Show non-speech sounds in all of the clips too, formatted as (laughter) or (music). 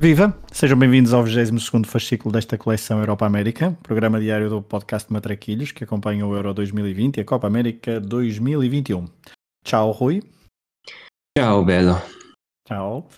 Viva! Sejam bem-vindos ao 22º fascículo desta coleção Europa América, programa diário do podcast Matraquilhos, que acompanha o Euro 2020 e a Copa América 2021. Tchau, Rui. Tchau, Belo. Tchau.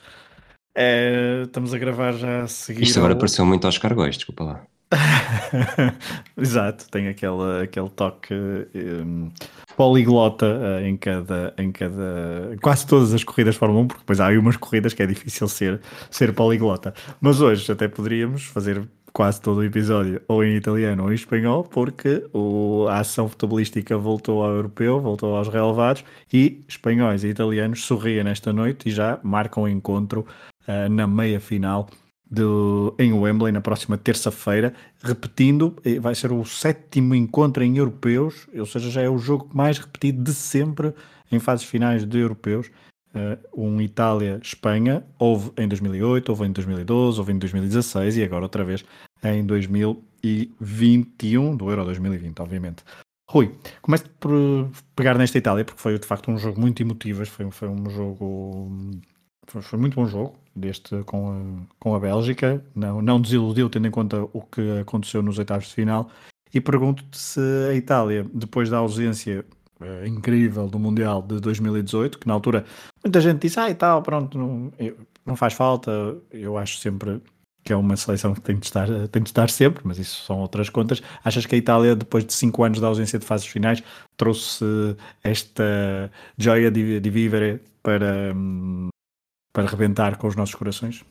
É, estamos a gravar já a seguir. Isto agora ao... pareceu muito aos cargóis, desculpa lá. (laughs) Exato, tem aquele, aquele toque um, poliglota uh, em, cada, em cada. quase todas as corridas Fórmula 1, porque depois há aí umas corridas que é difícil ser, ser poliglota. Mas hoje até poderíamos fazer quase todo o episódio ou em italiano ou em espanhol, porque o, a ação futebolística voltou ao europeu, voltou aos relevados e espanhóis e italianos sorriem nesta noite e já marcam o encontro uh, na meia final do, em Wembley na próxima terça-feira, repetindo, eh, vai ser o sétimo encontro em europeus, ou seja, já é o jogo mais repetido de sempre em fases finais de europeus. Uh, um Itália-Espanha, houve em 2008, houve em 2012, houve em 2016 e agora outra vez em 2021, do Euro 2020, obviamente. Rui, começo por pegar nesta Itália, porque foi de facto um jogo muito emotivo, foi, foi um jogo. Foi, foi muito bom jogo, deste com a, com a Bélgica, não, não desiludiu tendo em conta o que aconteceu nos oitavos de final. E pergunto-te se a Itália, depois da ausência é, incrível do Mundial de 2018, que na altura muita gente disse, ah e tal, pronto, não, não faz falta, eu acho sempre que é uma seleção que tem de, estar, tem de estar sempre, mas isso são outras contas. Achas que a Itália, depois de cinco anos de ausência de fases finais, trouxe esta joia de, de vivere para, hum, para rebentar com os nossos corações?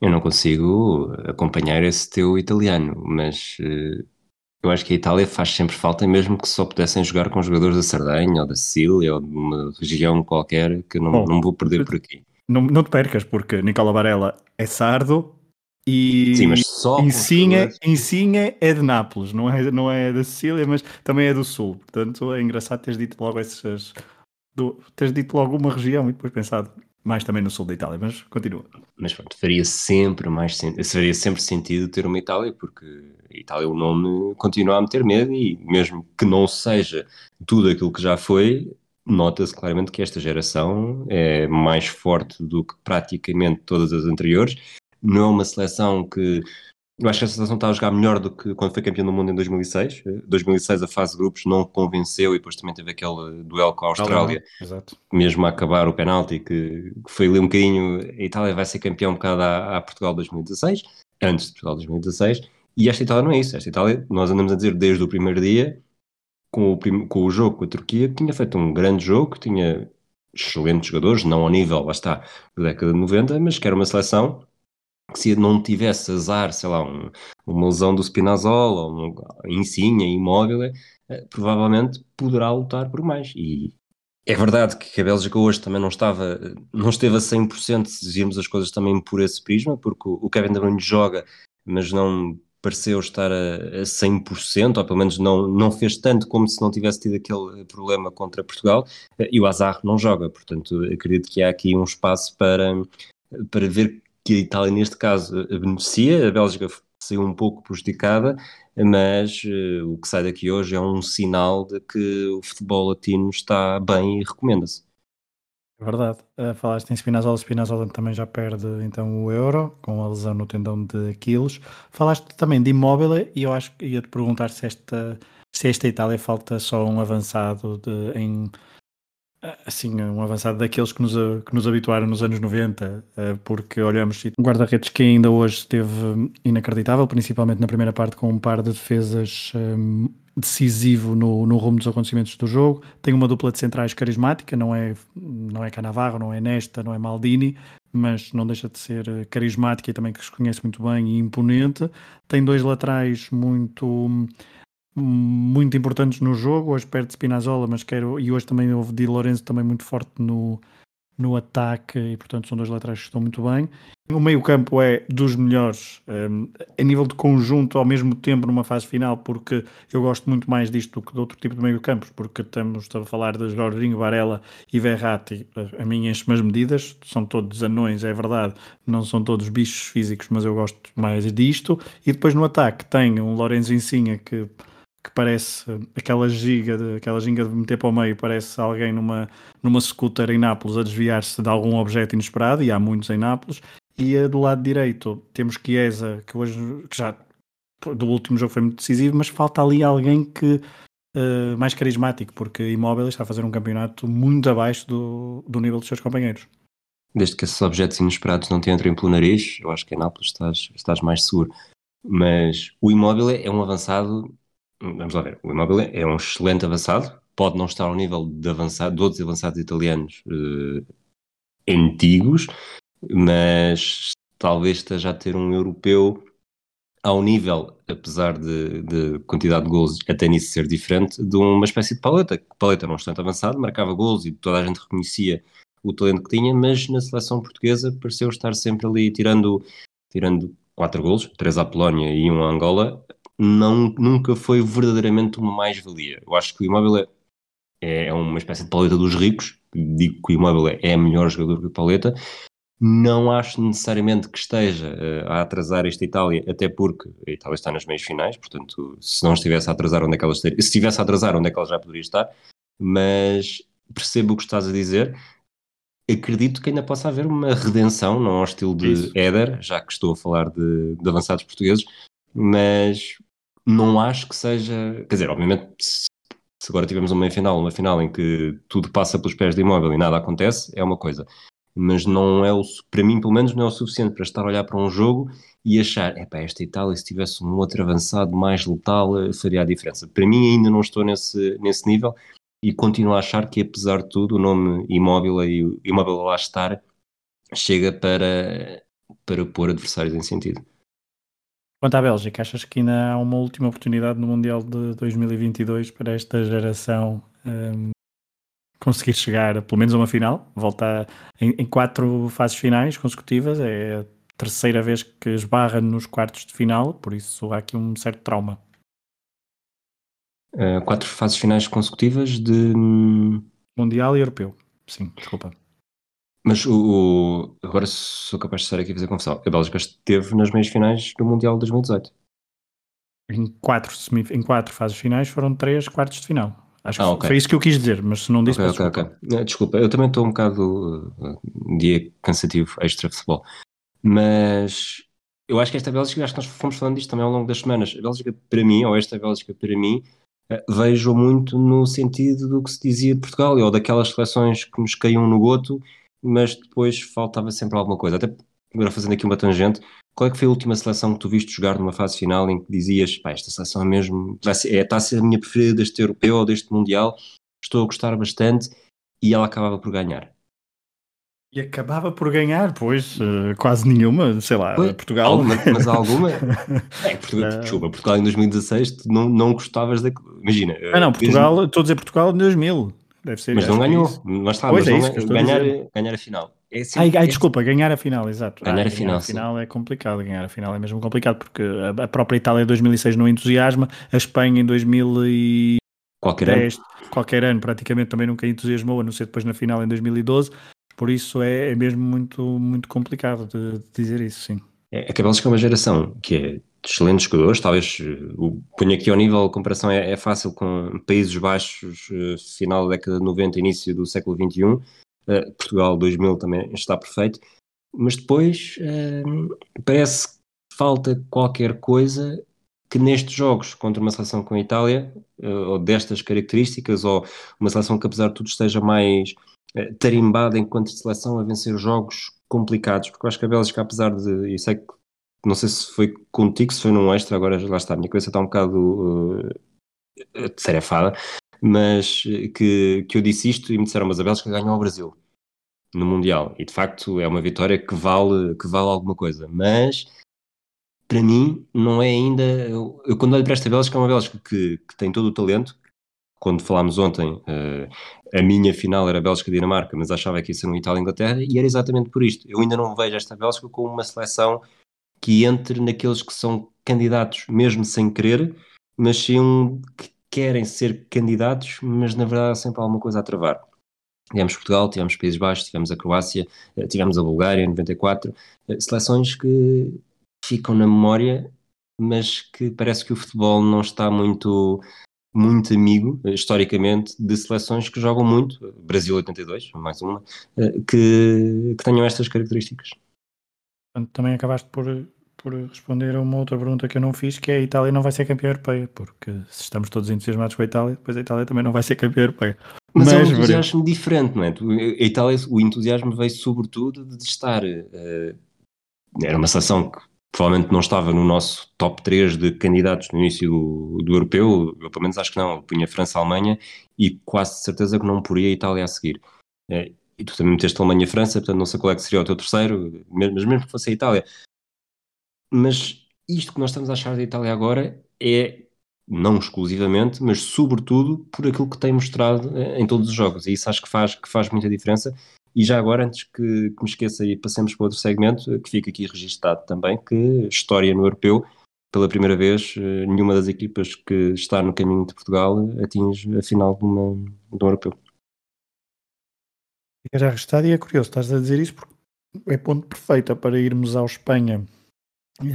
Eu não consigo acompanhar esse teu italiano, mas uh, eu acho que a Itália faz sempre falta, mesmo que só pudessem jogar com jogadores da Sardenha ou da Sicília ou de uma região qualquer, que não, Bom, não vou perder por aqui. Não, não te percas, porque Nicola Varela é sardo e Sim, mas só Insigne, Insigne é de Nápoles, não é, não é da Sicília, mas também é do Sul. Portanto, é engraçado teres dito logo essas. Do, teres dito logo uma região e depois pensado mais também no sul da Itália, mas continua. Mas pronto, faria sempre mais faria sempre sentido ter uma Itália, porque a Itália o nome continua a meter medo e mesmo que não seja tudo aquilo que já foi, nota-se claramente que esta geração é mais forte do que praticamente todas as anteriores. Não é uma seleção que eu acho que a seleção está a jogar melhor do que quando foi campeão do mundo em 2006. 2006 a fase de grupos não convenceu e depois também teve aquele duelo com a Austrália, Exato. mesmo a acabar o penalti, que, que, foi ali um bocadinho. A Itália vai ser campeão um bocado a, a Portugal 2016, antes de Portugal 2016. E esta Itália não é isso. Esta Itália, nós andamos a dizer desde o primeiro dia, com o, prim, com o jogo com a Turquia, tinha feito um grande jogo, tinha excelentes jogadores, não ao nível, lá está, da década de 90, mas que era uma seleção que se não tivesse azar, sei lá, um, uma lesão do Spinazzola, ou um, Insigne, imóvel, eh, provavelmente poderá lutar por mais. E é verdade que a Bélgica hoje também não estava, não esteve a 100% se dizíamos as coisas também por esse prisma, porque o Kevin De Bruyne joga, mas não pareceu estar a, a 100%, ou pelo menos não, não fez tanto como se não tivesse tido aquele problema contra Portugal, eh, e o Azar não joga, portanto acredito que há aqui um espaço para, para ver que a Itália, neste caso, beneficia, a Bélgica saiu um pouco prejudicada, mas uh, o que sai daqui hoje é um sinal de que o futebol latino está bem e recomenda-se. É verdade. Uh, falaste em Spinazzola, Spinazzola também já perde então o Euro, com a lesão no tendão de Aquiles. Falaste também de Immobile e eu acho que ia-te perguntar se esta, se esta Itália falta só um avançado de, em assim, um avançado daqueles que nos, que nos habituaram nos anos 90, eh, porque olhamos um guarda-redes que ainda hoje esteve inacreditável, principalmente na primeira parte, com um par de defesas um, decisivo no, no rumo dos acontecimentos do jogo. Tem uma dupla de centrais carismática, não é, não é Canavarro, não é Nesta, não é Maldini, mas não deixa de ser eh, carismática e também que se conhece muito bem e imponente. Tem dois laterais muito muito importantes no jogo. Hoje perde Spinazzola, mas quero. E hoje também houve Di Lorenzo também muito forte no, no ataque e, portanto, são dois laterais que estão muito bem. O meio-campo é dos melhores um, a nível de conjunto, ao mesmo tempo, numa fase final, porque eu gosto muito mais disto do que de outro tipo de meio-campos, porque estamos a falar de Jorginho, Varela e Verratti. A mim enche-me as medidas, são todos anões, é verdade, não são todos bichos físicos, mas eu gosto mais disto. E depois no ataque tem um Lorenzo Insigne que que parece aquela giga de, aquela ginga de meter para o meio, parece alguém numa, numa scooter em Nápoles a desviar-se de algum objeto inesperado, e há muitos em Nápoles. E do lado direito temos Chiesa, que hoje que já do último jogo foi muito decisivo, mas falta ali alguém que uh, mais carismático, porque Imóvel está a fazer um campeonato muito abaixo do, do nível dos seus companheiros. Desde que esses objetos inesperados não te entrem pelo nariz, eu acho que em Nápoles estás, estás mais seguro. Mas o Imóvel é um avançado vamos lá ver, o Immobile é um excelente avançado, pode não estar ao nível de, avançado, de outros avançados italianos uh, antigos, mas talvez esteja a ter um europeu ao nível, apesar de, de quantidade de gols até nisso ser diferente, de uma espécie de paleta. Paleta não bastante avançado, marcava gols e toda a gente reconhecia o talento que tinha, mas na seleção portuguesa pareceu estar sempre ali tirando, tirando quatro gols, três à Polónia e um à Angola, não, nunca foi verdadeiramente uma mais-valia. Eu acho que o Imóvel é, é uma espécie de paleta dos ricos, digo que o Imóvel é melhor jogador que o Paleta, não acho necessariamente que esteja uh, a atrasar esta Itália, até porque a Itália está nas meias finais, portanto, se não estivesse a atrasar, onde é que ela estaria? Se estivesse a atrasar, onde é que ela já poderia estar? Mas percebo o que estás a dizer. Acredito que ainda possa haver uma redenção, não ao estilo de Isso. Éder, já que estou a falar de, de avançados portugueses, mas não acho que seja. Quer dizer, obviamente, se, agora tivermos uma final, uma final em que tudo passa pelos pés de imóvel e nada acontece, é uma coisa. Mas não é o, para mim, pelo menos, não é o suficiente para estar a olhar para um jogo e achar, epá, esta Itália, se tivesse um outro avançado mais letal, eh, faria a diferença. Para mim, ainda não estou nesse, nesse nível e continuo a achar que, apesar de tudo, o nome imóvel e o imóvel lá estar chega para, para pôr adversários em sentido. Quanto à Bélgica, achas que ainda há uma última oportunidade no Mundial de 2022 para esta geração um, conseguir chegar a, pelo menos a uma final? Volta em, em, quatro fases finais consecutivas, é a terceira vez que esbarra nos quartos de final, por isso há aqui um certo trauma. Uh, quatro fases finais consecutivas de. Mundial e Europeu, sim, desculpa. Mas o, o, agora sou capaz de estar aqui a fazer confusão. A Bélgica esteve nas meias finais do Mundial de 2018. Em quatro, em quatro fases finais foram três quartos de final. Acho ah, que okay. foi isso que eu quis dizer, mas se não disse, okay, okay, desculpa. desculpa, eu também estou um bocado uh, um dia cansativo extra futebol. Mas eu acho que esta Bélgica, acho que nós fomos falando disto também ao longo das semanas. A Bélgica, para mim, ou esta Bélgica, para mim, uh, vejo muito no sentido do que se dizia de Portugal, ou daquelas seleções que nos caíam no goto mas depois faltava sempre alguma coisa. Até agora fazendo aqui uma tangente, qual é que foi a última seleção que tu viste jogar numa fase final em que dizias, pá, esta seleção é mesmo, é, está a ser a minha preferida deste europeu ou deste mundial, estou a gostar bastante, e ela acabava por ganhar. E acabava por ganhar, pois, uh, quase nenhuma, sei lá, pois, Portugal. Alguma, mas alguma. (laughs) é, Portugal, desculpa, Portugal em 2016 tu não, não gostavas da. Imagina. Ah, não, Portugal, mesmo... estou a dizer Portugal em 2000. Deve ser. Mas não ganhou. Mas está, pois mas é não, ganhar, ganhar a final. É assim, ai, ai, é desculpa, ganhar a final, exato. Ganhar ah, a final. Ganhar a final é complicado. Ganhar a final é mesmo complicado porque a, a própria Itália em 2006 não entusiasma, a Espanha em 2010, qualquer ano. qualquer ano praticamente também nunca entusiasmou, a não ser depois na final em 2012. Por isso é, é mesmo muito, muito complicado de, de dizer isso, sim. É, acabamos com uma geração que é excelentes jogadores, talvez o ponho aqui ao nível, a comparação é, é fácil com Países Baixos, uh, final da década de 90, início do século XXI, uh, eh, Portugal 2000 também está perfeito, mas depois uh, parece que falta qualquer coisa que nestes jogos contra uma seleção com a Itália, ou destas características, ou uma seleção que apesar de tudo esteja mais tarimbada enquanto seleção a vencer jogos complicados, porque eu acho que a Bélgica, apesar de, e sei que não sei se foi contigo, se foi num extra, agora lá está, a minha cabeça está um bocado uh, tarefada, mas que, que eu disse isto e me disseram, mas a Bélgica ganhou ao Brasil no Mundial, e de facto é uma vitória que vale, que vale alguma coisa, mas para mim não é ainda, eu, eu quando olho para esta Bélgica, é uma Bélgica que, que tem todo o talento, quando falámos ontem, uh, a minha final era Bélgica-Dinamarca, mas achava que ia ser um Itália-Inglaterra, e era exatamente por isto. Eu ainda não vejo esta Bélgica como uma seleção que entre naqueles que são candidatos, mesmo sem querer, mas sim que querem ser candidatos, mas na verdade há sempre alguma coisa a travar. Tivemos Portugal, tivemos Países Baixos, tivemos a Croácia, eh, tivemos a Bulgária em 94, eh, seleções que ficam na memória, mas que parece que o futebol não está muito muito amigo, eh, historicamente, de seleções que jogam muito, Brasil 82, mais uma, que, que tenham estas características. Também acabaste por por responder a uma outra pergunta que eu não fiz, que é a Itália não vai ser campeã europeia, porque se estamos todos entusiasmados com a Itália, depois a Itália também não vai ser campeã europeia. Mas, Mas é um entusiasmo veremos. diferente, não é? A Itália, o entusiasmo veio sobretudo de estar. Uh, era uma seleção que provavelmente não estava no nosso top 3 de candidatos no início do, do europeu, eu pelo menos acho que não, eu punha França, Alemanha e quase certeza que não poria a Itália a seguir. Uh, e tu também meteste Alemanha e França, portanto não sei qual é que seria o teu terceiro, mas mesmo que fosse a Itália, mas isto que nós estamos a achar da Itália agora é, não exclusivamente, mas sobretudo por aquilo que tem mostrado eh, em todos os jogos. E isso acho que faz, que faz muita diferença. E já agora, antes que, que me esqueça e passemos para outro segmento, eh, que fica aqui registado também, que história no europeu, pela primeira vez, eh, nenhuma das equipas que está no caminho de Portugal atinge a final de, uma, de um europeu. Já registado e é curioso, estás a dizer isso porque é ponto perfeito para irmos ao Espanha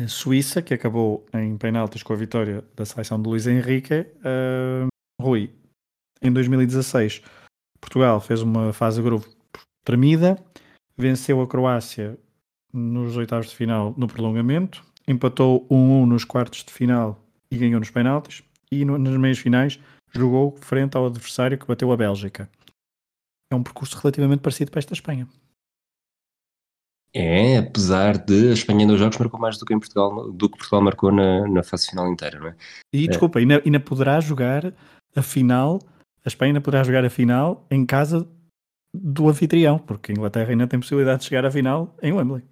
Suíça, que acabou em penaltis com a vitória da seleção de Luís Henrique. Uh, Rui, em 2016, Portugal fez uma fase de grupo tremida, venceu a Croácia nos oitavos de final no prolongamento, empatou 1-1 nos quartos de final e ganhou nos penaltis, e no, nas meias finais jogou frente ao adversário que bateu a Bélgica. É um percurso relativamente parecido para esta Espanha. É, apesar de a Espanha em dois jogos marcou mais do que em Portugal, do que Portugal marcou na, na fase final inteira, não é? E desculpa, é. ainda, ainda poderá jogar a final, a Espanha ainda poderá jogar a final em casa do anfitrião, porque a Inglaterra ainda tem possibilidade de chegar à final em Wembley.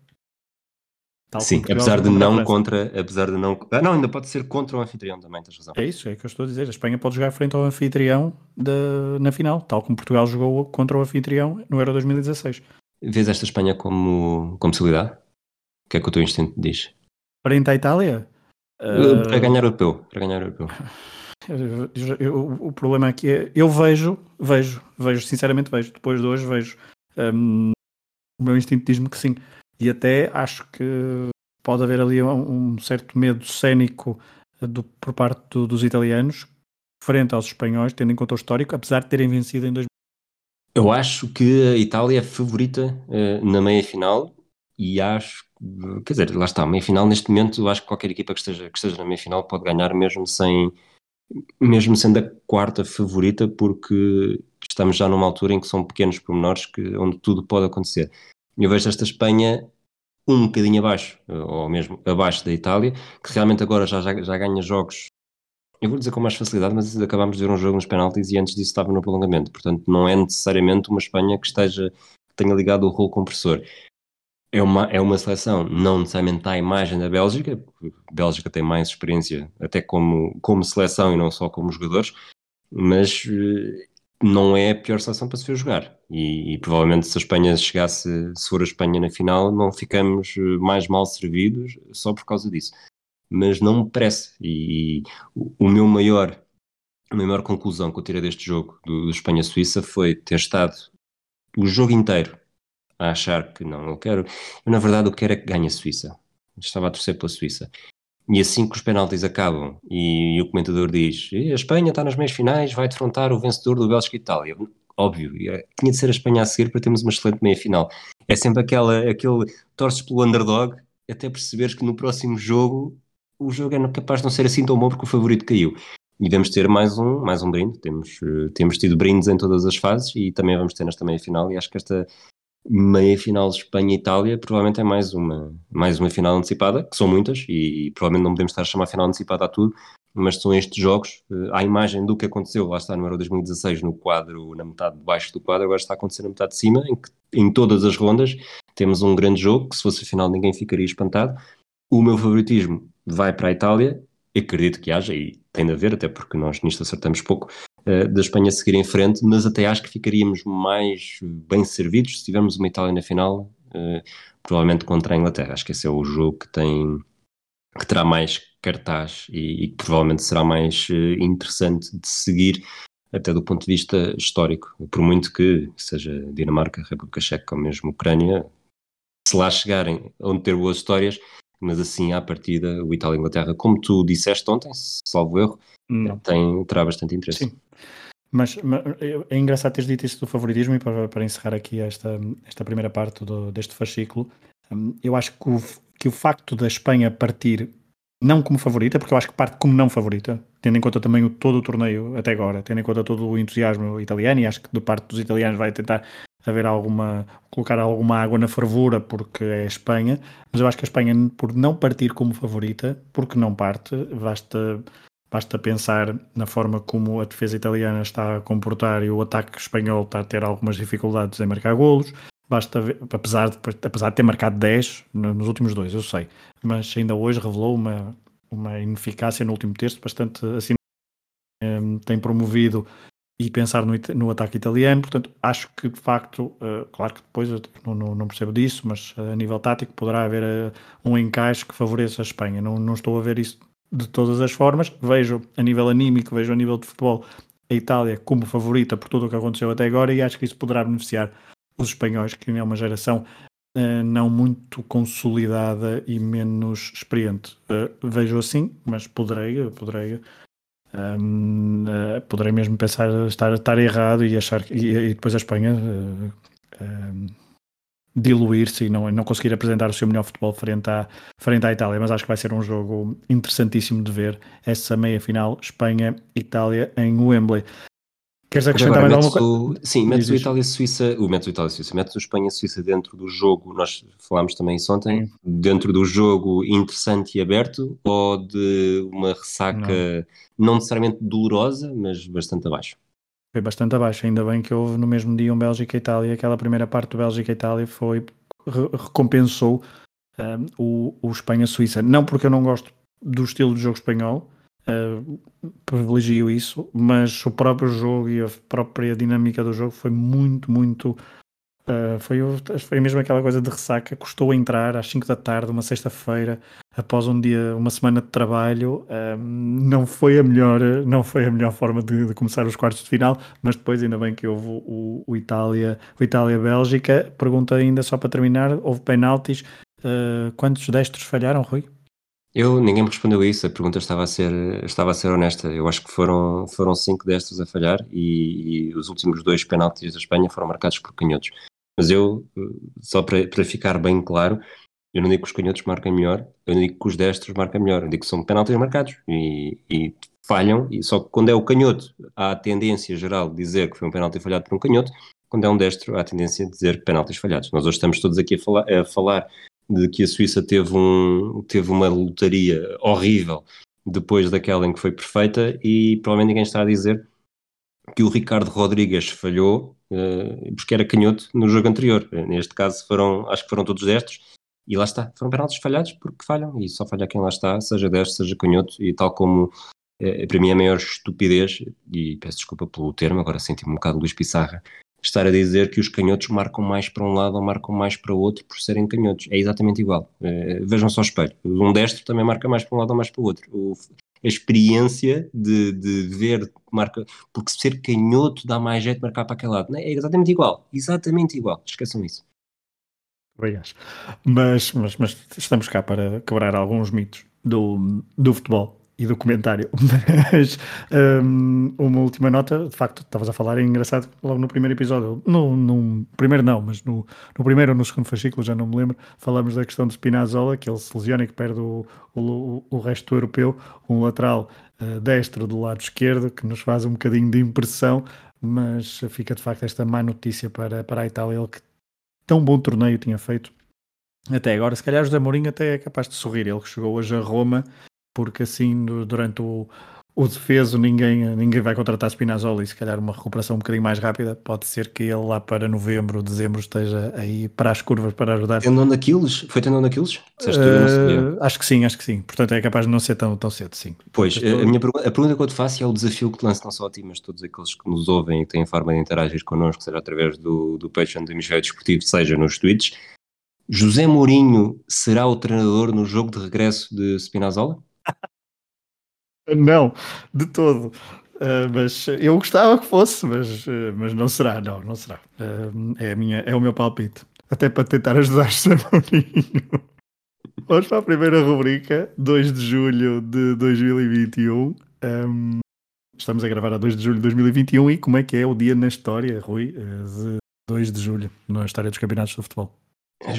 Tal Sim, apesar de não contra, apesar de não, ah, não, ainda pode ser contra o anfitrião também, tens razão. É isso, é que eu estou a dizer. A Espanha pode jogar frente ao anfitrião de, na final, tal como Portugal jogou contra o anfitrião no Euro 2016. Vês esta Espanha como, como possibilidade? O que é que o teu instinto diz? Frente à Itália? Uh, para ganhar o europeu. Para ganhar o europeu. Eu, eu, o problema aqui é, eu vejo, vejo, vejo, sinceramente vejo, depois de hoje vejo, um, o meu instinto diz-me que sim, e até acho que pode haver ali um, um certo medo cénico do, por parte do, dos italianos frente aos espanhóis, tendo em conta o histórico, apesar de terem vencido em 2000 eu acho que a Itália é favorita uh, na meia final e acho, quer dizer, lá está, meia final neste momento, acho que qualquer equipa que esteja, que esteja na meia final pode ganhar mesmo sem, mesmo sendo a quarta favorita, porque estamos já numa altura em que são pequenos pormenores que, onde tudo pode acontecer. Eu vejo esta Espanha um bocadinho abaixo, ou mesmo abaixo da Itália, que realmente agora já, já, já ganha jogos eu vou dizer com mais facilidade, mas acabámos de ver um jogo nos penaltis e antes disso estava no prolongamento. Portanto, não é necessariamente uma Espanha que esteja que tenha ligado o rolo compressor. É uma, é uma seleção não necessariamente à imagem da Bélgica, a Bélgica tem mais experiência até como, como seleção e não só como jogadores, mas eh, não é a pior seleção para se ver jogar. E, e, provavelmente se a Espanha chegasse, se for a Espanha na final, não ficamos eh, mais mal servidos só por causa disso mas não me parece. E, o, meu maior, a maior conclusão que eu tirei deste jogo do, do Espanha-Suíça foi ter estado o jogo inteiro a achar que não, eu quero, eu na verdade eu quero é que ganhe a Suíça. Estava a torcer pela Suíça. E assim que os penaltis acabam e, o comentador diz a Espanha está nas meias finais, vai defrontar o vencedor do Bélgica e Itália. Óbvio, é, tinha de ser a Espanha a seguir para termos uma excelente meia final. É sempre aquela, aquele torces pelo underdog até perceberes que no próximo jogo o jogo é capaz de não ser assim tão bom porque o favorito caiu. E vamos ter mais um, mais um brinde. Temos, uh, temos tido brindes em todas as fases e também vamos ter nesta meia final. E acho que esta meia final Espanha-Itália provavelmente é mais uma, mais uma final antecipada, que são muitas e, e provavelmente não podemos estar a chamar final antecipada a tudo, mas são estes jogos. Uh, à imagem do que aconteceu, lá está no Euro 2016, no quadro, na metade de baixo do quadro, agora está a acontecer na metade de cima, em que em todas as rondas temos um grande jogo, que se fosse a final ninguém ficaria espantado. O meu favoritismo vai para a Itália, acredito que haja, e tem de haver, até porque nós nisto acertamos pouco, uh, da Espanha seguir em frente, mas até acho que ficaríamos mais bem servidos se tivermos uma Itália na final, uh, provavelmente contra a Inglaterra. Acho que esse é o jogo que tem que terá mais cartaz e, e que provavelmente será mais uh, interessante de seguir até do ponto de vista histórico, por muito que seja Dinamarca, República Checa ou mesmo Ucrânia, se lá chegarem onde ter boas histórias, mas assim à partida o Itália e Inglaterra, como tu disseste ontem, salvo erro, não. tem, terá bastante interesse. Sim. Mas, mas, é engraçado teres dito isso do favoritismo e para, para encerrar aqui esta, esta primeira parte do, deste fascículo, hum, eu acho que o, que o facto da Espanha partir não como favorita, porque eu acho que parte como não favorita, tendo em conta também o, todo o torneio até agora, tendo em conta todo o entusiasmo italiano, e acho que de parte dos italianos vai tentar haver alguma, colocar alguma água na fervura porque é Espanha, mas eu acho que a Espanha, por não partir como favorita, porque não parte, basta, basta pensar na forma como a defesa italiana está a comportar e o ataque espanhol está a ter algumas dificuldades em marcar golos, basta ver, apesar de, apesar de ter marcado 10 nos últimos dois, eu sei, mas ainda hoje revelou uma, uma ineficácia no último terço bastante assim, tem promovido e pensar no, no, ataque italiano. Portanto, acho que de facto, uh, claro que depois eu não, não, não, percebo disso, mas uh, a nível tático poderá haver uh, um encaixe que favoreça a Espanha. Não, não estou a ver isso de todas as formas. Vejo a nível anímico, vejo a nível de futebol a Itália como favorita por tudo o que aconteceu até agora e acho que isso poderá beneficiar os espanhóis, que é uma geração não muito consolidada e menos experiente. vejo assim, mas poderei, poderei um, uh, poderei mesmo pensar estar, estar errado e achar e, e depois a Espanha uh, uh, diluir-se e não, não conseguir apresentar o seu melhor futebol frente à, frente à Itália, mas acho que vai ser um jogo interessantíssimo de ver essa meia final Espanha-Itália em Wembley. Queres acrescentar mais alguma coisa? Sim, metes o Itália-Suíça, o metes o Itália-Suíça, metes o Espanha-Suíça dentro do jogo, nós falámos também isso ontem, sim. dentro do jogo interessante e aberto ou de uma ressaca não, não necessariamente dolorosa, mas bastante abaixo? Foi bastante abaixo, ainda bem que houve no mesmo dia um Bélgica-Itália, aquela primeira parte do Bélgica-Itália foi, recompensou um, o, o Espanha-Suíça, não porque eu não gosto do estilo de jogo espanhol, uh, privilegio isso, mas o próprio jogo e a própria dinâmica do jogo foi muito, muito. Uh, foi, foi mesmo aquela coisa de ressaca. Custou entrar às 5 da tarde, uma sexta-feira, após um dia, uma semana de trabalho. Uh, não foi a melhor, não foi a melhor forma de, de, começar os quartos de final, mas depois ainda bem que houve o, o Itália, o Itália-Bélgica. Pergunta ainda só para terminar: houve penaltis. Uh, quantos destros falharam, Rui? Eu, ninguém me respondeu isso, a pergunta estava a ser, estava a ser honesta. Eu acho que foram, foram cinco destros a falhar e, e os últimos dois penaltis da Espanha foram marcados por canhotos. Mas eu, só para, para ficar bem claro, eu não digo que os canhotos marcam melhor, eu não digo que os destros marcam melhor, eu digo que são penaltis marcados e, e falham, e só que quando é o canhoto, há a tendência geral de dizer que foi um penalti falhado por um canhoto, quando é um destro, há a tendência de dizer penaltis falhados. Nós hoje estamos todos aqui a falar, a falar de que a Suíça teve, um, teve uma lotaria horrível depois daquela em que foi perfeita e provavelmente ninguém está a dizer que o Ricardo Rodrigues falhou uh, porque era canhoto no jogo anterior. Neste caso foram, acho que foram todos destros e lá está, foram penaltis falhados porque falham e só falha quem lá está, seja destro, seja canhoto e tal como uh, para mim a maior estupidez e peço desculpa pelo termo, agora senti-me um bocado Luís Pissarra estar a dizer que os canhotos marcam mais para um lado ou marcam mais para o outro por serem canhotos. É exatamente igual. Uh, vejam só o espelho. Um destro também marca mais para um lado ou mais para o outro. O, a experiência de, de ver marca, porque ser canhoto dá mais jeito de marcar para aquele lado. Não, é exatamente igual. Exatamente igual. Esqueçam isso. Mas, mas, mas estamos cá para quebrar alguns mitos do, do futebol e documentário. (laughs) Mas um, uma última nota, de facto, estavas a falar, é engraçado, logo no primeiro episódio, no, no primeiro não, mas no, no primeiro ou no segundo fascículo, já não me lembro, falamos da questão de Spinazzola, que ele se lesiona e que perde o, o, o resto europeu, um lateral uh, destro do lado esquerdo, que nos faz um bocadinho de impressão, mas fica de facto esta má notícia para, para a Itália, ele que tão bom torneio tinha feito até agora. Se calhar José Mourinho até é capaz de sorrir, ele que chegou hoje a Roma porque assim durante o, o defeso, ninguém, ninguém vai contratar Spinazzola e se calhar uma recuperação um bocadinho mais rápida. Pode ser que ele lá para novembro, dezembro esteja aí para as curvas para ajudar. Tendão daqueles? Foi tendão daqueles? Uh, acho que sim, acho que sim. Portanto, é capaz de não ser tão, tão cedo, sim. Pois, a, minha pergunta, a pergunta que eu te faço é o desafio que te lanço não só a ti, mas todos aqueles que nos ouvem e que têm forma de interagir connosco, seja através do, do Patreon do Hemisfério Desportivo, seja nos tweets. José Mourinho será o treinador no jogo de regresso de Spinazzola? (laughs) Não, de todo. Uh, mas eu gostava que fosse, mas, uh, mas não será, não, não será. Uh, é, a minha, é o meu palpite. Até para tentar ajudar (laughs) José Mourinho. Vamos para a primeira rubrica, 2 de julho de 2021. Um, estamos a gravar a 2 de julho de 2021 e como é que é o dia na história, Rui, de 2 de julho, na história dos campeonatos de futebol?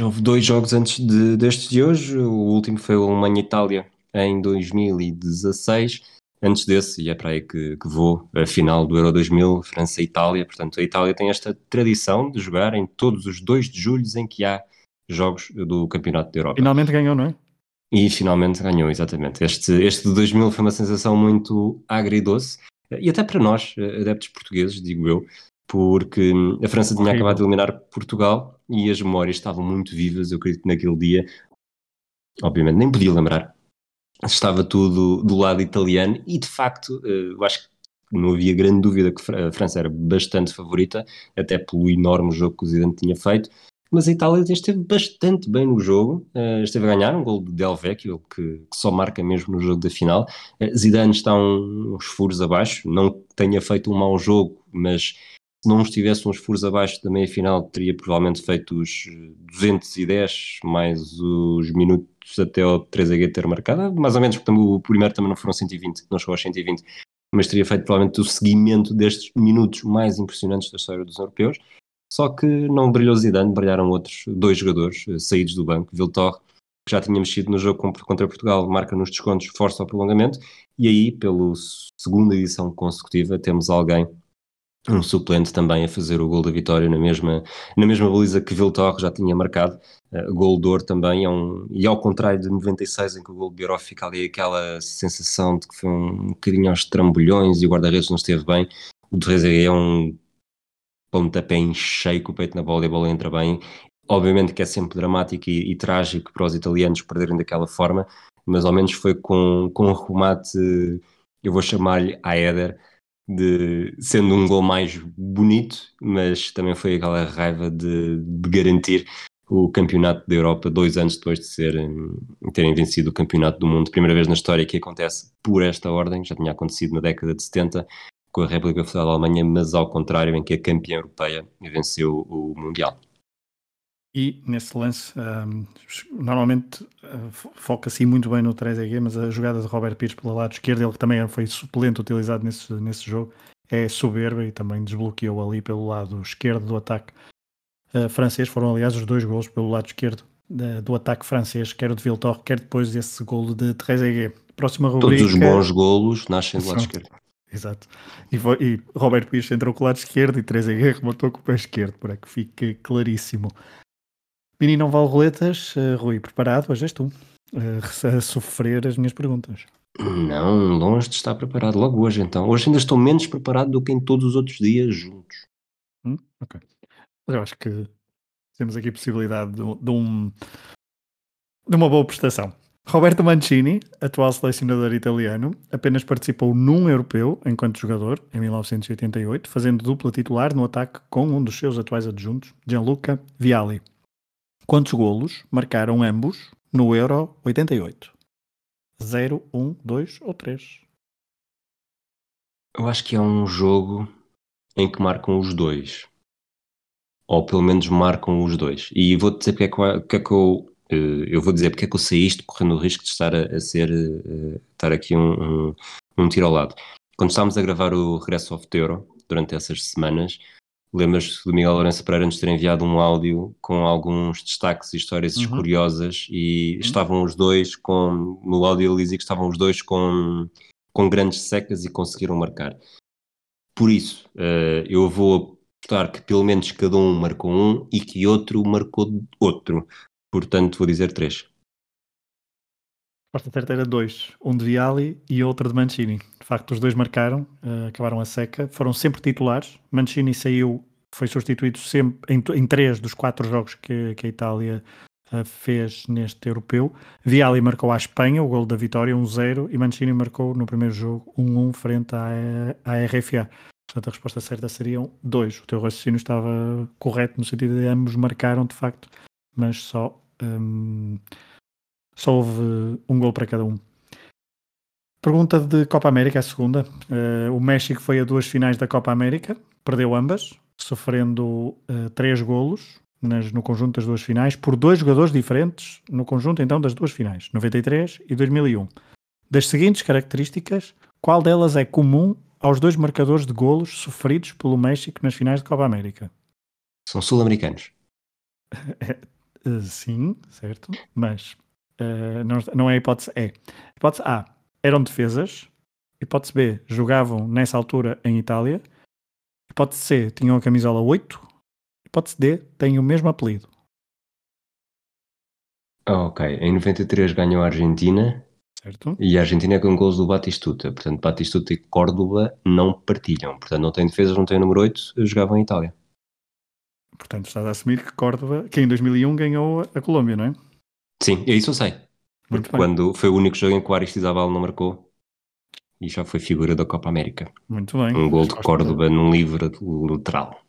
Houve dois jogos antes de, destes de hoje. O último foi o Alemanha-Itália em 2016. Antes desse, e é para aí que, que vou, a final do Euro 2000, França-Itália. Portanto, a Itália tem esta tradição de jogar em todos os 2 de julho em que há jogos do Campeonato da Europa. Finalmente ganhou, não é? E finalmente ganhou, exatamente. Este, este de 2000 foi uma sensação muito agridoce, e até para nós, adeptos portugueses, digo eu, porque a França tinha acabado de eliminar Portugal e as memórias estavam muito vivas, eu acredito que naquele dia, obviamente nem podia lembrar, estava tudo do lado italiano e de facto eh, eu acho que não havia grande dúvida que a França era bastante favorita, até pelo enorme jogo que o Zidane tinha feito, mas a Itália esteve bastante bem no jogo, uh, esteve a ganhar um gol de Del Vecchio, que, que, só marca mesmo no jogo da final. Uh, Zidane está uns furos abaixo, não tenha feito um mau jogo, mas se não estivesse uns furos abaixo da meia-final, teria provavelmente feito os 210 mais os minutos até o 3G ter marcado, mais ou menos, porque o primeiro também não foram 120, não chegou aos 120, mas teria feito provavelmente o seguimento destes minutos mais impressionantes da história dos europeus. Só que não brilhou Zidane, brilharam outros dois jogadores eh, saídos do banco, Viltor, que já tinha mexido no jogo contra Portugal, marca nos descontos, força ao prolongamento, e aí, pela segunda edição consecutiva, temos alguém um suplente também a fazer o gol da vitória na mesma, na mesma baliza que Viltor já tinha marcado. Uh, gol de Ouro também é um, e ao contrário de 96 em que o gol de Bierhoff fica ali aquela sensação de que foi um bocadinho aos trambolhões e o guarda-redes não esteve bem, o Trezeguet é um pontapé em cheio com o peito na bola e a bola entra bem. Obviamente que é sempre dramático e, e trágico para os italianos perderem daquela forma, mas ao menos foi com, com um remate, eu vou chamar-lhe a Éder, de sendo um gol mais bonito, mas também foi aquela raiva de, de garantir o campeonato da Europa dois anos depois de serem, terem vencido o campeonato do mundo. Primeira vez na história que acontece por esta ordem, já tinha acontecido na década de 70 com a República Federal da Alemanha, mas ao contrário, em que a campeã europeia venceu o Mundial. E nesse lance, um, normalmente uh, foca-se muito bem no 3G, mas a jogada de Robert Pires pelo lado esquerdo, ele também foi suplente utilizado nesse, nesse jogo, é soberba e também desbloqueou ali pelo lado esquerdo do ataque uh, francês. Foram, aliás, os dois gols pelo lado esquerdo uh, do ataque francês, quer o de Viltor, quer depois desse gol de 3G. Próxima rubrica. Todos os bons golos nascem do lado esquerdo. Exato. E, foi, e Robert Pires entrou com o lado esquerdo e 3G rematou com o pé esquerdo, para que fique claríssimo. Mini não vale roletas, uh, Rui, preparado? Hoje és tu uh, a sofrer as minhas perguntas. Não, longe de estar preparado. Logo hoje, então. Hoje ainda estou menos preparado do que em todos os outros dias juntos. Hum? Ok. Mas eu acho que temos aqui a possibilidade de, de, um, de uma boa prestação. Roberto Mancini, atual selecionador italiano, apenas participou num europeu enquanto jogador, em 1988, fazendo dupla titular no ataque com um dos seus atuais adjuntos, Gianluca Vialli. Quantos golos marcaram ambos no Euro 88? 0, 1, 2 ou 3? Eu acho que é um jogo em que marcam os dois. Ou pelo menos marcam os dois. E vou dizer porque é que, porque é que eu. Eh, eu vou dizer porque é que eu saí isto correndo o risco de estar a, a ser. Uh, estar aqui um, um, um tiro ao lado. Quando estávamos a gravar o Regresso ao Euro, durante essas semanas, Lembras do Miguel Lourenço Pereira nos ter enviado um áudio com alguns destaques e histórias uhum. curiosas e uhum. estavam os dois com, no áudio ele dizia que estavam os dois com, com grandes secas e conseguiram marcar. Por isso, uh, eu vou apostar que pelo menos cada um marcou um e que outro marcou outro. Portanto, vou dizer três. resposta certa era dois. Um de Viali e outro de Mancini. Facto, os dois marcaram, uh, acabaram a seca, foram sempre titulares. Mancini saiu, foi substituído sempre em, em três dos quatro jogos que, que a Itália uh, fez neste europeu. Viali marcou à Espanha o gol da vitória, 1-0, e Mancini marcou no primeiro jogo 1-1 frente à, à RFA. Portanto, a resposta certa seriam dois. O teu raciocínio estava correto no sentido de ambos marcaram, de facto, mas só, um, só houve um gol para cada um. Pergunta de Copa América, a segunda. Uh, o México foi a duas finais da Copa América, perdeu ambas, sofrendo uh, três golos nas, no conjunto das duas finais, por dois jogadores diferentes no conjunto então das duas finais, 93 e 2001. Das seguintes características, qual delas é comum aos dois marcadores de golos sofridos pelo México nas finais de Copa América? São sul-americanos. (laughs) Eh, sim, certo, mas uh, não, não é a hipótese E. Hipótese A, eram defesas. Hipótese B, jogavam nessa altura em Itália. Hipótese C, tinham a camisola 8. Hipótese D, têm o mesmo apelido. Ok, em 93 ganhou a Argentina Certo. E a Argentina é com gols do Batistuta. Portanto, Batistuta e Córdoba não partilham. Portanto, não tem defesas, não tem o número 8, jogavam em Itália. Portanto, estás a assumir que Córdoba, que em 2001 ganhou a Colômbia, não é? Sim, é isso eu sei. Porque quando foi o único jogo em que o Aristizabal não marcou e já foi figura da Copa América. Muito bem. Um gol de Córdoba num livre lateral.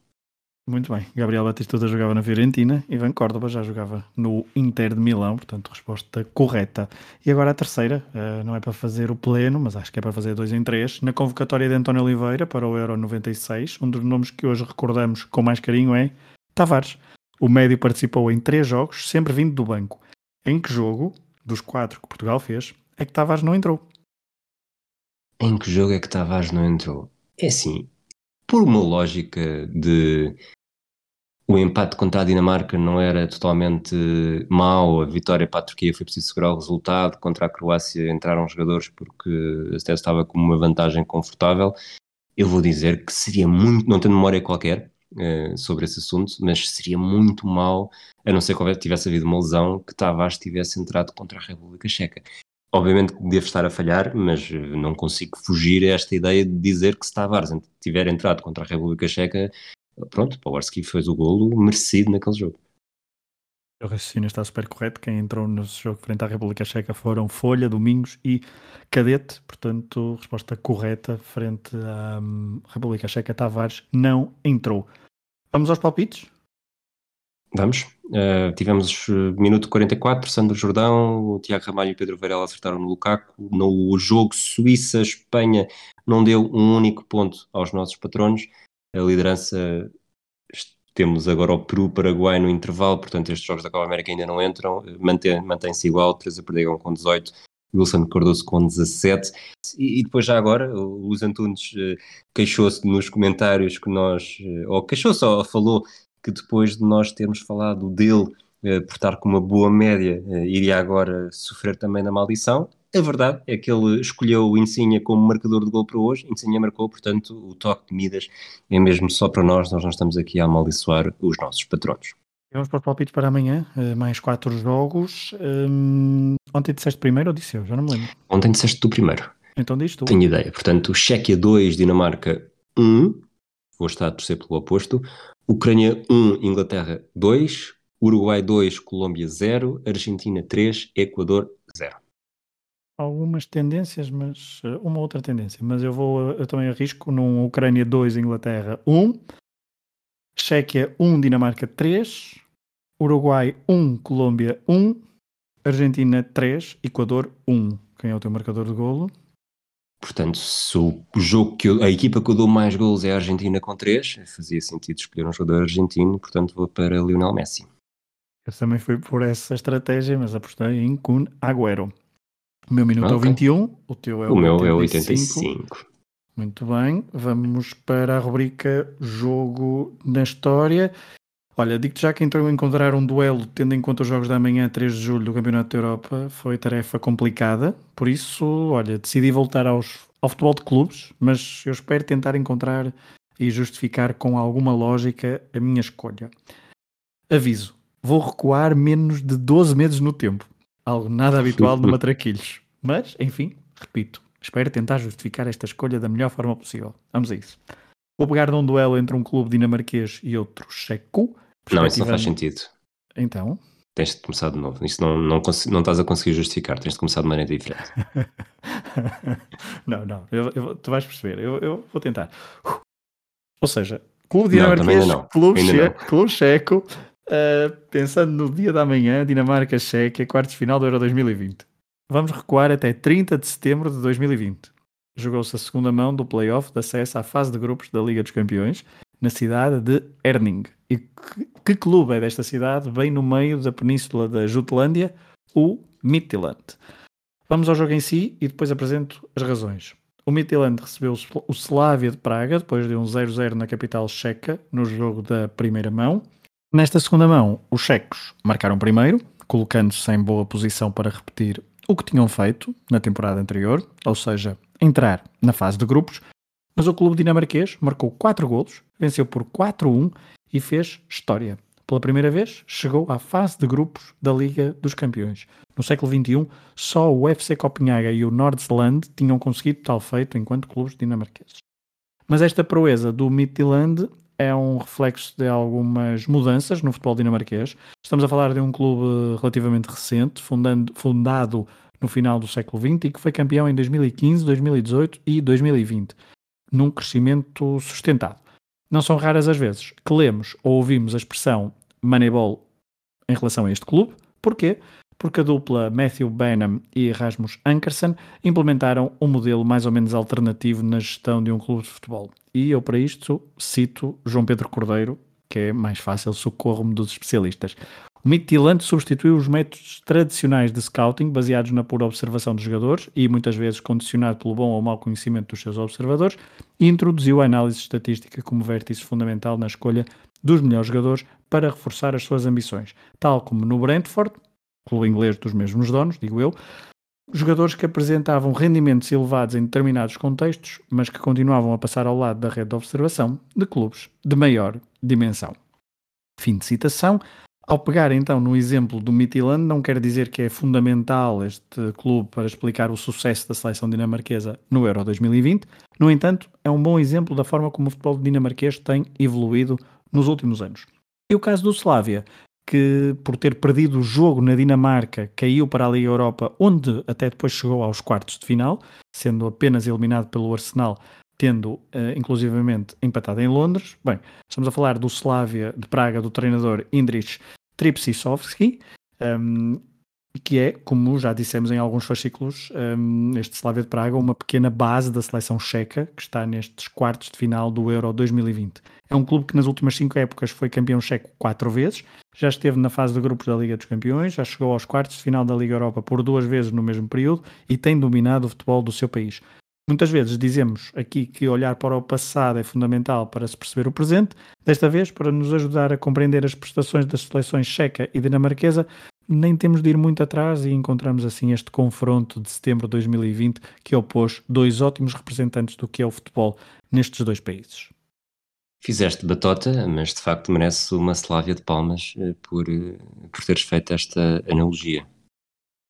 Muito bem. Gabriel Batistuta jogava na Fiorentina, Ivan Córdoba já jogava no Inter de Milão, portanto, resposta correta. E agora a terceira, eh, não é para fazer o pleno, mas acho que é para fazer dois em três. Na convocatória de António Oliveira para o Euro 96, um dos nomes que hoje recordamos com mais carinho é Tavares. O médio participou em três jogos, sempre vindo do banco. Em que jogo, dos quatro que Portugal fez, é que Tavares não entrou? Em que jogo é que Tavares não entrou? É assim, por uma lógica de o empate contra a Dinamarca não era totalmente mau, a vitória para a Turquia foi preciso segurar o resultado, contra a Croácia entraram jogadores porque até estava com uma vantagem confortável. Eu vou dizer que seria muito, não tenho memória qualquer eh, sobre esse assunto, mas seria muito mau, a não ser que tivesse havido uma lesão, que Tavares tivesse entrado contra a República Checa. Obviamente que devo estar a falhar, mas eh, não consigo fugir a esta ideia de dizer que se Tavares tiver entrado contra a República Checa, pronto, Powerski fez o golo merecido naquele jogo. O raciocínio está super correto. Quem entrou no jogo frente à República Checa foram Folha, Domingos e Cadete. Portanto, resposta correta frente à hum, República Checa. Tavares não entrou. Vamos aos palpites? Vamos. Uh, tivemos uh, minuto 44, Sandro Jordão, Tiago Ramalho e Pedro Varela acertaram no Lukaku. No jogo Suíça-Espanha não deu um único ponto aos nossos patronos. A liderança temos agora o Peru-Paraguai no intervalo, portanto estes jogos da Copa América ainda não entram. Mantém- Mantém-se igual, Teresa Perdigão com 18, Wilson Cardoso com 17. E, e depois já agora, o Luís Antunes uh, queixou-se nos comentários que nós, uh, ou queixou-se ou falou que depois de nós termos falado dele eh, por estar com uma boa média, eh, iria agora sofrer também da maldição. A verdade é que ele escolheu o Insigne como marcador de gol para hoje, Insigne marcou, portanto o toque de Midas é mesmo só para nós, nós não estamos aqui a amaldiçoar os nossos patronos. Vamos para os palpites para amanhã. eh, mais quatro jogos. Hum, ontem disseste primeiro ou disse eu? Já não me lembro. Ontem disseste tu primeiro, Então diz tu. tenho ideia. Portanto, Chequia 2, Dinamarca 1, vou estar a torcer pelo oposto. Ucrânia 1, Inglaterra 2, Uruguai 2, Colômbia 0, Argentina 3, Equador 0. Algumas tendências, mas eh, uma outra tendência. Mas eu vou, eu também arrisco num Ucrânia 2, Inglaterra 1, Chequia 1, Dinamarca 3, Uruguai 1, Colômbia 1, Argentina 3, Equador 1. Quem é o teu marcador de golo? Portanto, se o jogo que eu, a equipa que eu dou mais gols é a Argentina com 3, fazia sentido escolher um jogador argentino, portanto vou para Lionel Messi. Eu também fui por essa estratégia, mas apostei em Kun Agüero. O meu minuto é o Ok. 21, o teu é o, o meu é 85. 85. Muito bem, vamos para a rubrica Jogo na História. Olha, digo-te já que então encontrar um duelo, tendo em conta os jogos da manhã, 3 de julho, do Campeonato da Europa, foi tarefa complicada. Por isso, olha, decidi voltar aos, ao futebol de clubes, mas eu espero tentar encontrar e justificar com alguma lógica a minha escolha. Aviso, vou recuar menos de 12 meses no tempo. Algo nada habitual no (laughs) Matraquilhos. Mas, enfim, repito, espero tentar justificar esta escolha da melhor forma possível. Vamos a isso. Vou pegar num duelo entre um clube dinamarquês e outro checo. Não, isso não faz sentido. Então, Tens de começar de novo. Isso não, não, não estás a conseguir justificar. Tens de começar de maneira diferente. (laughs) não, não, eu- eu- tu vais perceber, eu, eu vou tentar. Ou seja, clube dinamarquês, não. clube, che- clube checo, eh, pensando no dia da manhã, Dinamarca-Chequia, quartos final do Euro 2020. Vamos recuar até 30 de setembro de 2020. Jogou-se a segunda mão do play-off de acesso à fase de grupos da Liga dos Campeões, na cidade de Erning. E que, que clube é desta cidade, bem no meio da península da Jutlândia? O Midtjylland. Vamos ao jogo em si e depois apresento as razões. O Midtjylland recebeu o Slavia de Praga depois de um 0-0 na capital checa no jogo da primeira mão. Nesta segunda mão, os checos marcaram primeiro, colocando-se em boa posição para repetir o que tinham feito na temporada anterior, ou seja, entrar na fase de grupos. Mas o clube dinamarquês marcou 4 golos, venceu por 4-1 e fez história. Pela primeira vez, chegou à fase de grupos da Liga dos Campeões. No século XXI, só o FC Copenhaga e o Nordsland tinham conseguido tal feito enquanto clubes dinamarqueses. Mas esta proeza do Midtjylland é um reflexo de algumas mudanças no futebol dinamarquês. Estamos a falar de um clube relativamente recente, fundando- fundado no final do século XX e que foi campeão em 2015, 2018 e 2020, num crescimento sustentado. Não são raras as vezes que lemos ou ouvimos a expressão Moneyball em relação a este clube. Porquê? Porque a dupla Matthew Benham e Rasmus Ankersen implementaram um modelo mais ou menos alternativo na gestão de um clube de futebol. E eu, para isto, cito João Pedro Cordeiro, que é mais fácil, socorro-me dos especialistas. O Midtjylland substituiu os métodos tradicionais de scouting, baseados na pura observação dos jogadores e muitas vezes condicionado pelo bom ou mau conhecimento dos seus observadores, e introduziu a análise estatística como vértice fundamental na escolha dos melhores jogadores para reforçar as suas ambições, tal como no Brentford, clube inglês dos mesmos donos, digo eu, jogadores que apresentavam rendimentos elevados em determinados contextos, mas que continuavam a passar ao lado da rede de observação de clubes de maior dimensão. Fim de citação. Ao pegar então no exemplo do Midtjylland, não quer dizer que é fundamental este clube para explicar o sucesso da seleção dinamarquesa no Euro 2020. No entanto, é um bom exemplo da forma como o futebol dinamarquês tem evoluído nos últimos anos. E o caso do Slavia, que por ter perdido o jogo na Dinamarca caiu para a Liga Europa, onde até depois chegou aos quartos de final, sendo apenas eliminado pelo Arsenal, tendo eh, inclusivamente empatado em Londres. Bem, estamos a falar do Slavia de Praga, do treinador Indrich Tripsisovski, um, que é, como já dissemos em alguns fascículos, um, este Slavia de Praga, uma pequena base da seleção checa que está nestes quartos de final do Euro 2020. É um clube que nas últimas cinco épocas foi campeão checo quatro vezes, já esteve na fase de grupos da Liga dos Campeões, já chegou aos quartos de final da Liga Europa por duas vezes no mesmo período e tem dominado o futebol do seu país. Muitas vezes dizemos aqui que olhar para o passado é fundamental para se perceber o presente. Desta vez, para nos ajudar a compreender as prestações das seleções checa e dinamarquesa, nem temos de ir muito atrás e encontramos assim este confronto de setembro de 2020 que opôs dois ótimos representantes do que é o futebol nestes dois países. Fizeste batota, mas de facto merece uma Slávia de palmas eh, por, eh, por teres feito esta analogia.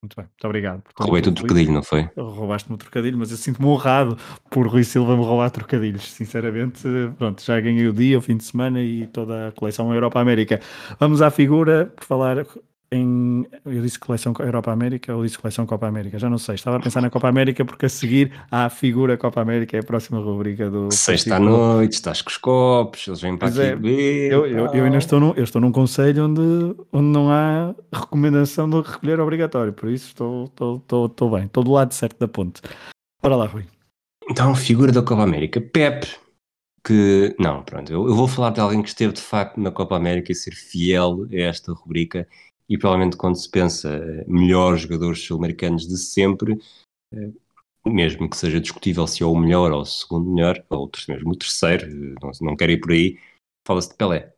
Muito bem, muito obrigado. Roubei-te Rui. trocadilho, não foi? Roubaste-me o trocadilho, mas eu sinto-me honrado por Rui Silva me roubar trocadilhos. Sinceramente, pronto, já ganhei o dia, o fim de semana e toda a coleção Europa-América. Vamos à figura, por falar em. Eu disse coleção Europa-América ou disse coleção Copa-América? Já não sei. Estava a pensar na Copa-América porque a seguir à figura Copa-América é a próxima rubrica do. Sexta à noite, estás com os copos, eles vêm para Pois aqui é, beber. Eu, eu, eu ainda estou num, eu estou num conselho onde, onde não há recomendação de recolher obrigatório, por isso estou, estou, estou, estou bem, estou do lado certo da ponte. Bora lá, Rui. Então, figura da Copa América, Pep, que. Não, pronto, eu, eu vou falar de alguém que esteve de facto na Copa América e ser fiel a esta rubrica. E provavelmente quando se pensa eh, melhores jogadores sul-americanos de sempre, eh, mesmo que seja discutível se é o melhor ou o segundo melhor, ou mesmo o terceiro, eh, não, quero ir por aí, fala-se de Pelé.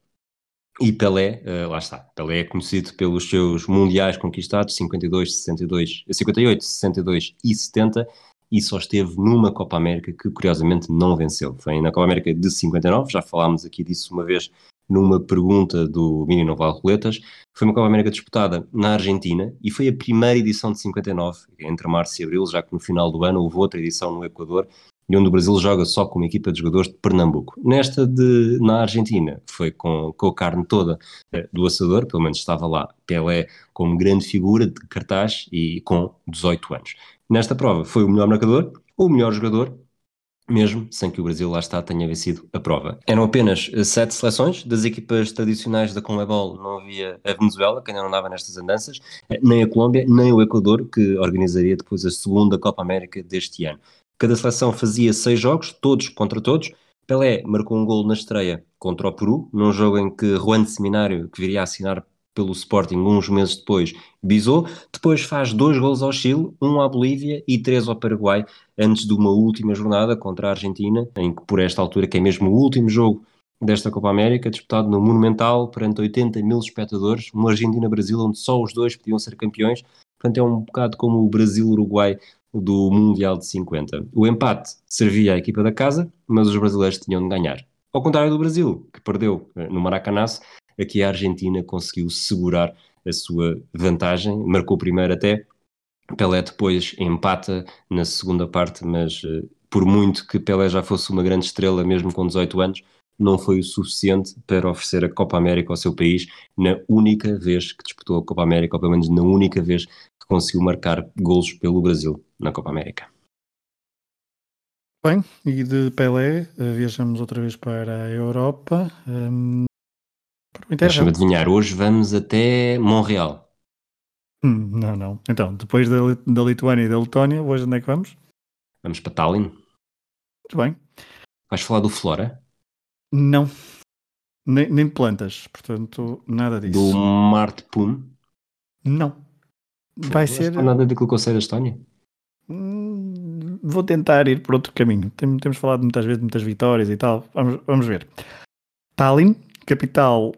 E Pelé, lá está, Pelé é conhecido pelos seus mundiais conquistados, 52, 62, 58, 62 e 70, e só esteve numa Copa América que curiosamente não venceu. Foi na Copa América de 59, já falámos aqui disso uma vez numa pergunta do Mini Noval Roletas, foi uma Copa América disputada na Argentina e foi a primeira edição de 59, entre março e abril, já que no final do ano houve outra edição no Equador, e onde o Brasil joga só com uma equipa de jogadores de Pernambuco. Nesta de, na Argentina, foi com, com a carne toda eh, do assador, pelo menos estava lá Pelé como grande figura de cartaz e com 18 anos. Nesta prova foi o melhor marcador, o melhor jogador, mesmo sem que o Brasil lá está tenha vencido a prova. Eram apenas eh, sete seleções, das equipas tradicionais da Conmebol não havia a Venezuela, que ainda não andava nestas andanças, eh, nem a Colômbia, nem o Equador, que organizaria depois a segunda Copa América deste ano. Cada seleção fazia seis jogos, todos contra todos. Pelé marcou um gol na estreia contra o Peru, num jogo em que Juan Seminário, que viria a assinar pelo Sporting uns meses depois, bisou. Depois faz dois gols ao Chile, um à Bolívia e três ao Paraguai, antes de uma última jornada contra a Argentina, em que por esta altura, que é mesmo o último jogo desta Copa América, disputado no Monumental, perante 80 mil espectadores, uma Argentina-Brasil onde só os dois podiam ser campeões. Portanto, é um bocado como o Brasil-Uruguai do Mundial de 50. O empate servia à equipa da casa, mas os brasileiros tinham de ganhar. Ao contrário do Brasil, que perdeu eh, no Maracanãs, aqui a Argentina conseguiu segurar a sua vantagem, marcou primeiro até, Pelé depois empata na segunda parte, mas uh, por muito que Pelé já fosse uma grande estrela, mesmo com 18 anos, não foi o suficiente para oferecer a Copa América ao seu país na única vez que disputou a Copa América, ou pelo menos na única vez que conseguiu marcar golos pelo Brasil na Copa América. Bem, e de Pelé eh, viajamos outra vez para a Europa. Um, Deixa-me adivinhar, hoje vamos até Montreal. Hum, não, não. Então, depois da, da Lituânia e da Letónia, hoje onde é que vamos? Vamos para Tallinn. Muito bem. Vais falar do Flora? Não. Nem, nem plantas, portanto, nada disso. Do Marte Pum? Não. Vai não ser. nada daquilo que eu sei da Estónia? Hum, vou tentar ir por outro caminho. Temos falado muitas vezes de muitas vitórias e tal. Vamos, vamos ver. Tallinn, capital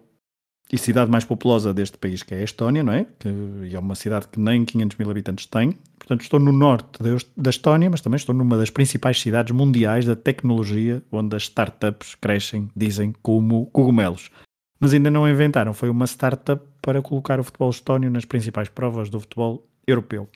e cidade mais populosa deste país, que é a Estónia, não é? Que é uma cidade que nem 500 mil habitantes tem. Portanto, estou no norte da Estónia, mas também estou numa das principais cidades mundiais da tecnologia, onde as startups crescem, dizem, como cogumelos. Mas ainda não inventaram, foi uma startup para colocar o futebol estónio nas principais provas do futebol europeu.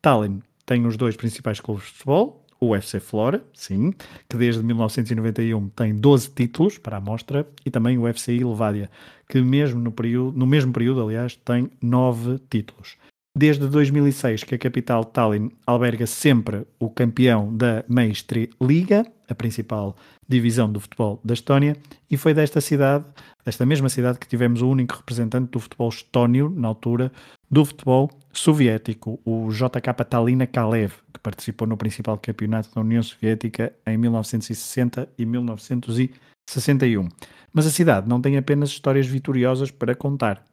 Tallinn tem os dois principais clubes de futebol, o UFC Flora, sim, que desde 1991 tem 12 títulos para a mostra, e também o UFC Levadia, que mesmo no, período, no mesmo período, aliás, tem 9 títulos. Desde 2006 que a capital Tallinn alberga sempre o campeão da Meistri Liga, a principal divisão do futebol da Estónia, e foi desta cidade, desta mesma cidade, que tivemos o único representante do futebol estónio, na altura, do futebol soviético, o JK Talina Kalev, que participou no principal campeonato da União Soviética em 1960 e 1961. Mas a cidade não tem apenas histórias vitoriosas para contar.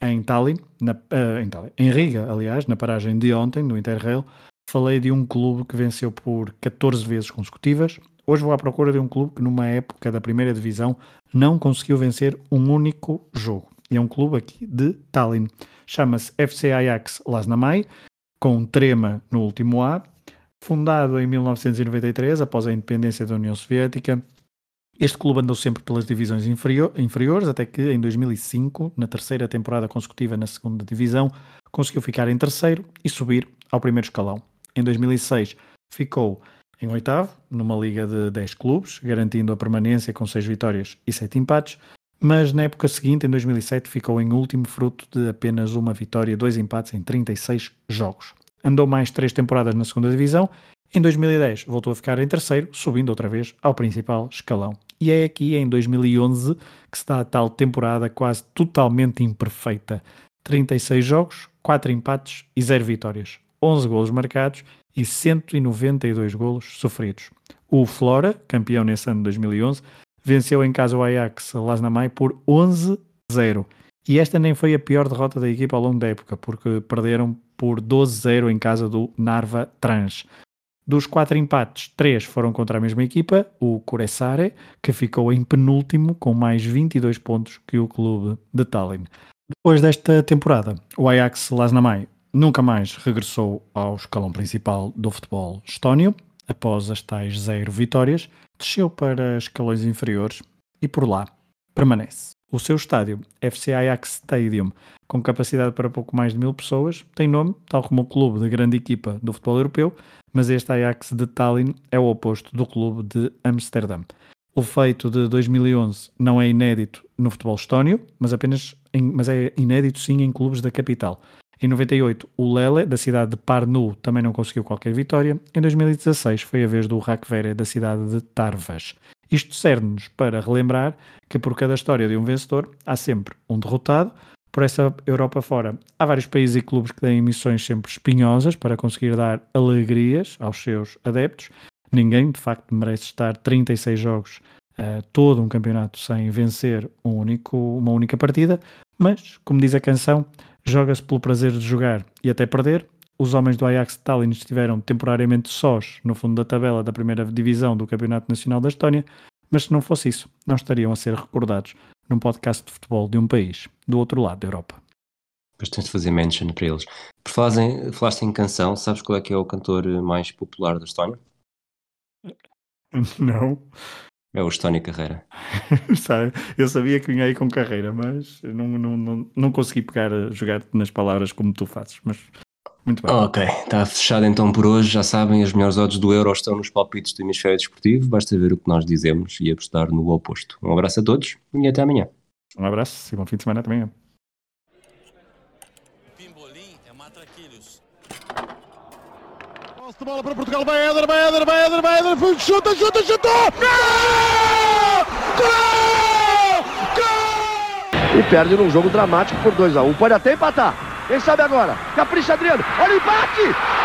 Em Tallinn, na, uh, em, Tallinn, em Riga, aliás, na paragem de ontem, no Interrail, falei de um clube que venceu por 14 vezes consecutivas. Hoje vou à procura de um clube que, numa época da primeira divisão, não conseguiu vencer um único jogo. E é um clube aqui de Tallinn chama-se FC Ajax Lasnamai, com trema no último A, fundado em 1993, após a independência da União Soviética. Este clube andou sempre pelas divisões inferior, inferiores, até que em 2005, na terceira temporada consecutiva na segunda divisão, conseguiu ficar em terceiro e subir ao primeiro escalão. Em 2006 ficou em oitavo, numa liga de 10 clubes, garantindo a permanência com 6 vitórias e 7 empates mas na época seguinte, em 2007, ficou em último fruto de apenas uma vitória e dois empates em 36 jogos. Andou mais três temporadas na segunda divisão. Em 2010 voltou a ficar em terceiro, subindo outra vez ao principal escalão. E é aqui em 2011 que se dá a tal temporada quase totalmente imperfeita. 36 jogos, 4 empates e 0 vitórias, 11 golos marcados e 192 golos sofridos. O Flora, campeão nesse ano de 2011, venceu em casa o Ajax Lasnamai por 11-0. E esta nem foi a pior derrota da equipa ao longo da época, porque perderam por 12-0 em casa do Narva Trans. Dos quatro empates, três foram contra a mesma equipa, o Coressare, que ficou em penúltimo com mais 22 pontos que o clube de Tallinn. Depois desta temporada, o Ajax Lasnamai nunca mais regressou ao escalão principal do futebol estónio, após as tais zero vitórias, desceu para escalões inferiores e por lá permanece. O seu estádio, FC Ajax Stadium, com capacidade para pouco mais de mil pessoas, tem nome, tal como o clube de grande equipa do futebol europeu, mas este Ajax de Tallinn é o oposto do clube de Amsterdã. O feito de 2011 não é inédito no futebol estónio, mas apenas em, mas é inédito sim em clubes da capital. Em 98, o Lele, da cidade de Parnu, também não conseguiu qualquer vitória. Em 2016, foi a vez do Rakvere, da cidade de Tarvas. Isto serve-nos para relembrar que por cada história de um vencedor há sempre um derrotado. Por essa Europa fora, há vários países e clubes que têm missões sempre espinhosas para conseguir dar alegrias aos seus adeptos. Ninguém, de facto, merece estar 36 jogos, uh, todo um campeonato, sem vencer um único, uma única partida. Mas, como diz a canção, joga-se pelo prazer de jogar e até perder. Os homens do Ajax Tallinn estiveram temporariamente sós no fundo da tabela da primeira divisão do Campeonato Nacional da Estónia, mas se não fosse isso, não estariam a ser recordados num podcast de futebol de um país do outro lado da Europa. Depois tens de fazer mention para eles. Por falaste falaste em canção, sabes qual é que é o cantor mais popular da Estónia? (laughs) Não. É o Estónia Carreira. (laughs) eu sabia que vinha aí com carreira, mas não, não, não, não consegui pegar, jogar nas palavras como tu fazes. Mas muito bem. Ok, está fechado então por hoje. Já sabem, as melhores odds do Euro estão nos palpites do Hemisfério Desportivo. Basta ver o que nós dizemos e apostar no oposto. Um abraço a todos e até amanhã. Um abraço e bom fim de semana também. Pimbolim é matraquilhos. Posse de bola para Portugal, vai Éder, vai Éder, vai Éder, vai Éder, chuta, chuta, chuta! Gol! Gol! E perde num jogo dramático por 2x1. Um. Pode até empatar. Quem sabe agora? Capricha Adriano. Olha o empate!